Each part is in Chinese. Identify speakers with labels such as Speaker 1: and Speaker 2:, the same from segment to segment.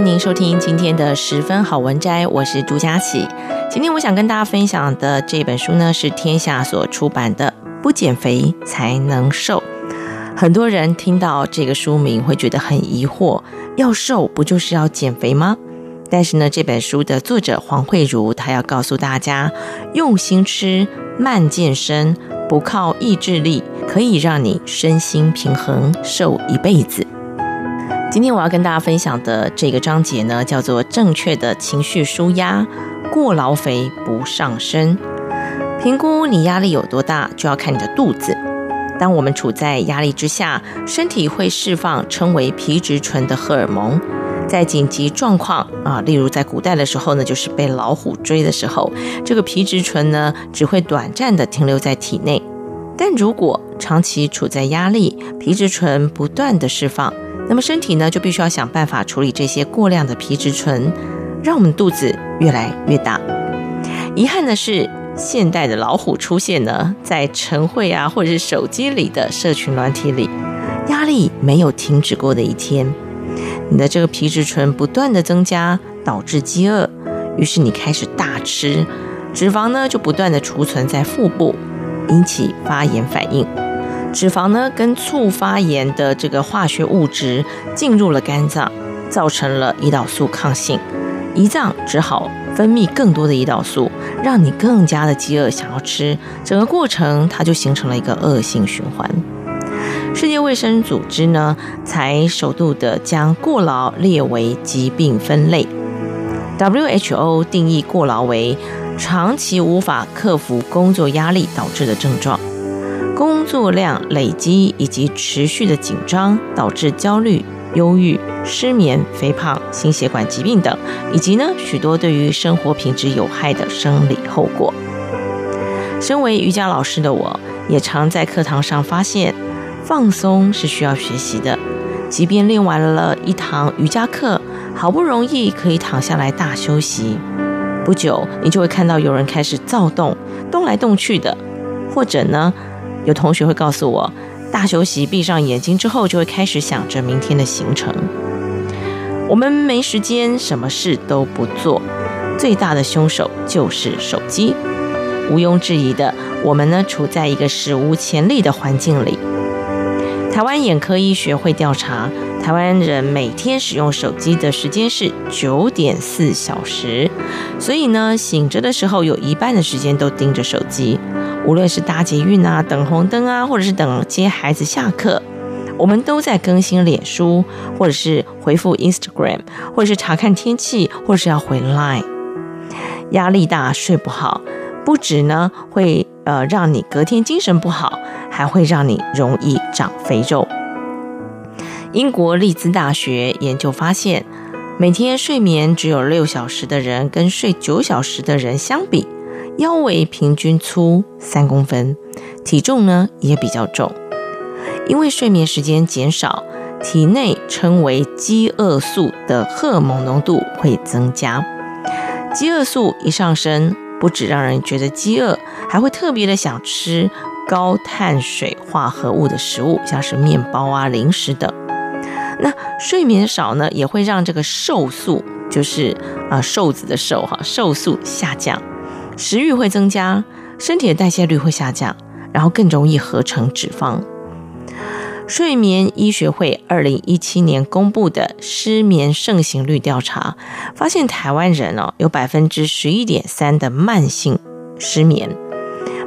Speaker 1: 迎您收听今天的十分好文摘，我是朱佳琪。今天我想跟大家分享的这本书呢，是天下所出版的《不减肥才能瘦》。很多人听到这个书名会觉得很疑惑：要瘦不就是要减肥吗？但是呢，这本书的作者黄慧如，她要告诉大家，用心吃，慢健身，不靠意志力，可以让你身心平衡，瘦一辈子。今天我要跟大家分享的这个章节呢，叫做“正确的情绪舒压”。过劳肥不上身，评估你压力有多大，就要看你的肚子。当我们处在压力之下，身体会释放称为皮质醇的荷尔蒙。在紧急状况啊，例如在古代的时候呢，就是被老虎追的时候，这个皮质醇呢只会短暂的停留在体内。但如果长期处在压力，皮质醇不断的释放，那么身体呢就必须要想办法处理这些过量的皮质醇。让我们肚子越来越大。遗憾的是，现代的老虎出现呢，在晨会啊，或者是手机里的社群软体里，压力没有停止过的一天。你的这个皮质醇不断的增加，导致饥饿，于是你开始大吃，脂肪呢就不断的储存在腹部，引起发炎反应。脂肪呢跟促发炎的这个化学物质进入了肝脏，造成了胰岛素抗性。胰脏只好分泌更多的胰岛素，让你更加的饥饿，想要吃。整个过程它就形成了一个恶性循环。世界卫生组织呢，才首度的将过劳列为疾病分类。WHO 定义过劳为长期无法克服工作压力导致的症状，工作量累积以及持续的紧张导致焦虑。忧郁、失眠、肥胖、心血管疾病等，以及呢许多对于生活品质有害的生理后果。身为瑜伽老师的我，也常在课堂上发现，放松是需要学习的。即便练完了一堂瑜伽课，好不容易可以躺下来大休息，不久你就会看到有人开始躁动，动来动去的，或者呢，有同学会告诉我。大休息，闭上眼睛之后，就会开始想着明天的行程。我们没时间，什么事都不做，最大的凶手就是手机。毋庸置疑的，我们呢处在一个史无前例的环境里。台湾眼科医学会调查，台湾人每天使用手机的时间是九点四小时，所以呢，醒着的时候有一半的时间都盯着手机。无论是搭捷运啊、等红灯啊，或者是等接孩子下课，我们都在更新脸书，或者是回复 Instagram，或者是查看天气，或者是要回 Line。压力大、睡不好，不止呢会呃让你隔天精神不好，还会让你容易长肥肉。英国利兹大学研究发现，每天睡眠只有六小时的人，跟睡九小时的人相比，腰围平均粗三公分，体重呢也比较重，因为睡眠时间减少，体内称为饥饿素的荷尔蒙浓度会增加。饥饿素一上升，不止让人觉得饥饿，还会特别的想吃高碳水化合物的食物，像是面包啊、零食等。那睡眠少呢，也会让这个瘦素，就是啊瘦子的瘦哈，瘦素下降。食欲会增加，身体的代谢率会下降，然后更容易合成脂肪。睡眠医学会二零一七年公布的失眠盛行率调查，发现台湾人哦有百分之十一点三的慢性失眠，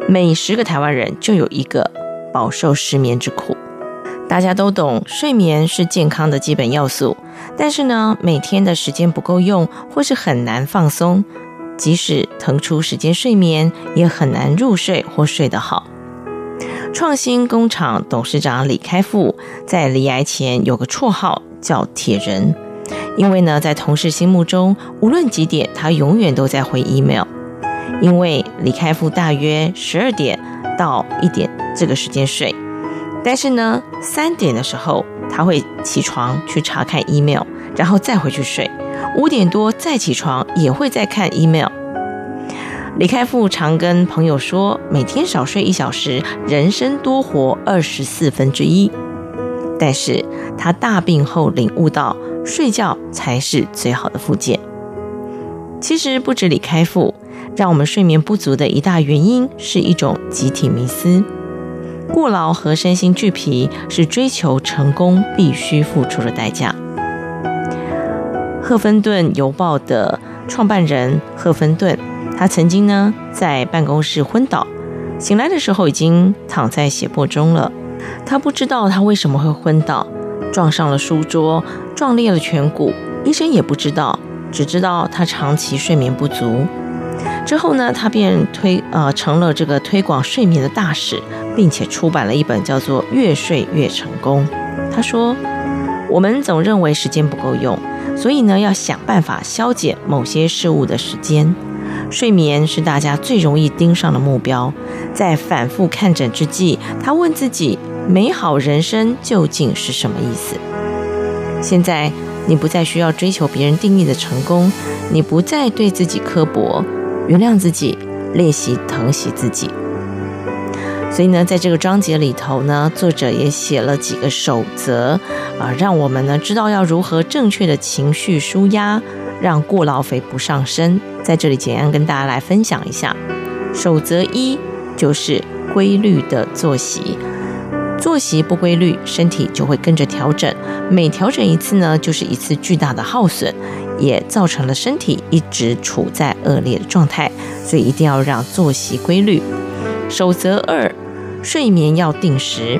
Speaker 1: 每十个台湾人就有一个饱受失眠之苦。大家都懂，睡眠是健康的基本要素。但是呢，每天的时间不够用，或是很难放松，即使腾出时间睡眠，也很难入睡或睡得好。创新工厂董事长李开复在离癌前有个绰号叫“铁人”，因为呢，在同事心目中，无论几点，他永远都在回 email。因为李开复大约十二点到一点这个时间睡。但是呢，三点的时候他会起床去查看 email，然后再回去睡。五点多再起床也会再看 email。李开复常跟朋友说，每天少睡一小时，人生多活二十四分之一。但是他大病后领悟到，睡觉才是最好的复健。其实不止李开复，让我们睡眠不足的一大原因是一种集体迷思。过劳和身心俱疲是追求成功必须付出的代价。赫芬顿邮报的创办人赫芬顿，他曾经呢在办公室昏倒，醒来的时候已经躺在血泊中了。他不知道他为什么会昏倒，撞上了书桌，撞裂了颧骨。医生也不知道，只知道他长期睡眠不足。之后呢，他便推呃成了这个推广睡眠的大使，并且出版了一本叫做《越睡越成功》。他说：“我们总认为时间不够用，所以呢要想办法消减某些事物的时间。睡眠是大家最容易盯上的目标。在反复看诊之际，他问自己：美好人生究竟是什么意思？现在你不再需要追求别人定义的成功，你不再对自己刻薄。”原谅自己，练习疼惜自己。所以呢，在这个章节里头呢，作者也写了几个守则啊，让我们呢知道要如何正确的情绪舒压，让过劳肥不上身。在这里简单跟大家来分享一下。守则一就是规律的作息。作息不规律，身体就会跟着调整，每调整一次呢，就是一次巨大的耗损，也造成了身体一直处在恶劣的状态，所以一定要让作息规律。守则二，睡眠要定时，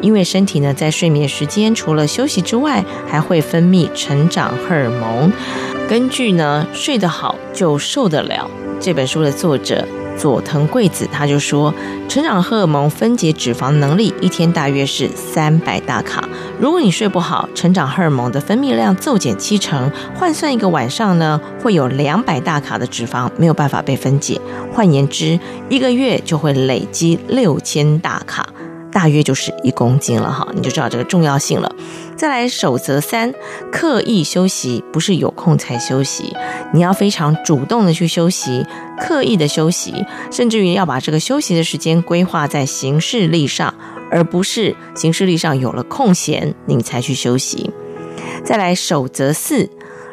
Speaker 1: 因为身体呢在睡眠时间除了休息之外，还会分泌成长荷尔蒙。根据呢睡得好就瘦得了这本书的作者。佐藤贵子他就说，成长荷尔蒙分解脂肪能力一天大约是三百大卡。如果你睡不好，成长荷尔蒙的分泌量骤减七成，换算一个晚上呢，会有两百大卡的脂肪没有办法被分解。换言之，一个月就会累积六千大卡。大约就是一公斤了哈，你就知道这个重要性了。再来守则三，刻意休息不是有空才休息，你要非常主动的去休息，刻意的休息，甚至于要把这个休息的时间规划在行事历上，而不是行事历上有了空闲你才去休息。再来守则四，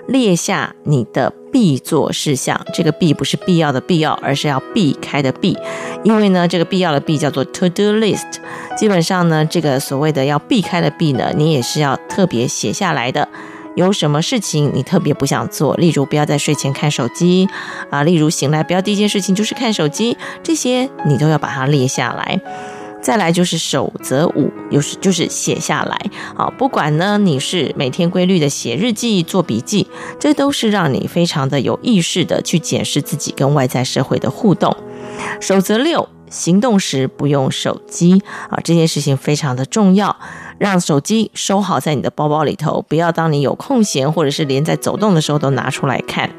Speaker 1: 列下你的。必做事项，这个必不是必要的必要，而是要避开的避。因为呢，这个必要的必叫做 to do list。基本上呢，这个所谓的要避开的避呢，你也是要特别写下来的。有什么事情你特别不想做？例如不要在睡前看手机啊，例如醒来不要第一件事情就是看手机，这些你都要把它列下来。再来就是守则五，就是就是写下来。啊，不管呢你是每天规律的写日记、做笔记，这都是让你非常的有意识的去检视自己跟外在社会的互动。守则六，行动时不用手机啊，这件事情非常的重要，让手机收好在你的包包里头，不要当你有空闲或者是连在走动的时候都拿出来看。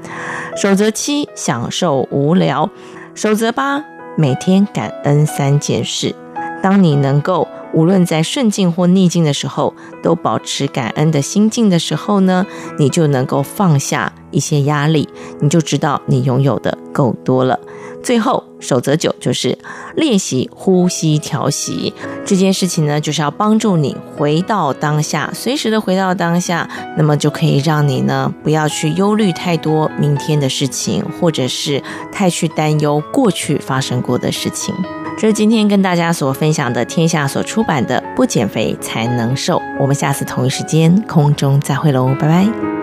Speaker 1: 守则七，享受无聊。守则八，每天感恩三件事。当你能够无论在顺境或逆境的时候，都保持感恩的心境的时候呢，你就能够放下一些压力，你就知道你拥有的够多了。最后，守则九就是练习呼吸调息这件事情呢，就是要帮助你回到当下，随时的回到当下，那么就可以让你呢不要去忧虑太多明天的事情，或者是太去担忧过去发生过的事情。这是今天跟大家所分享的天下所出版的《不减肥才能瘦》，我们下次同一时间空中再会喽，拜拜。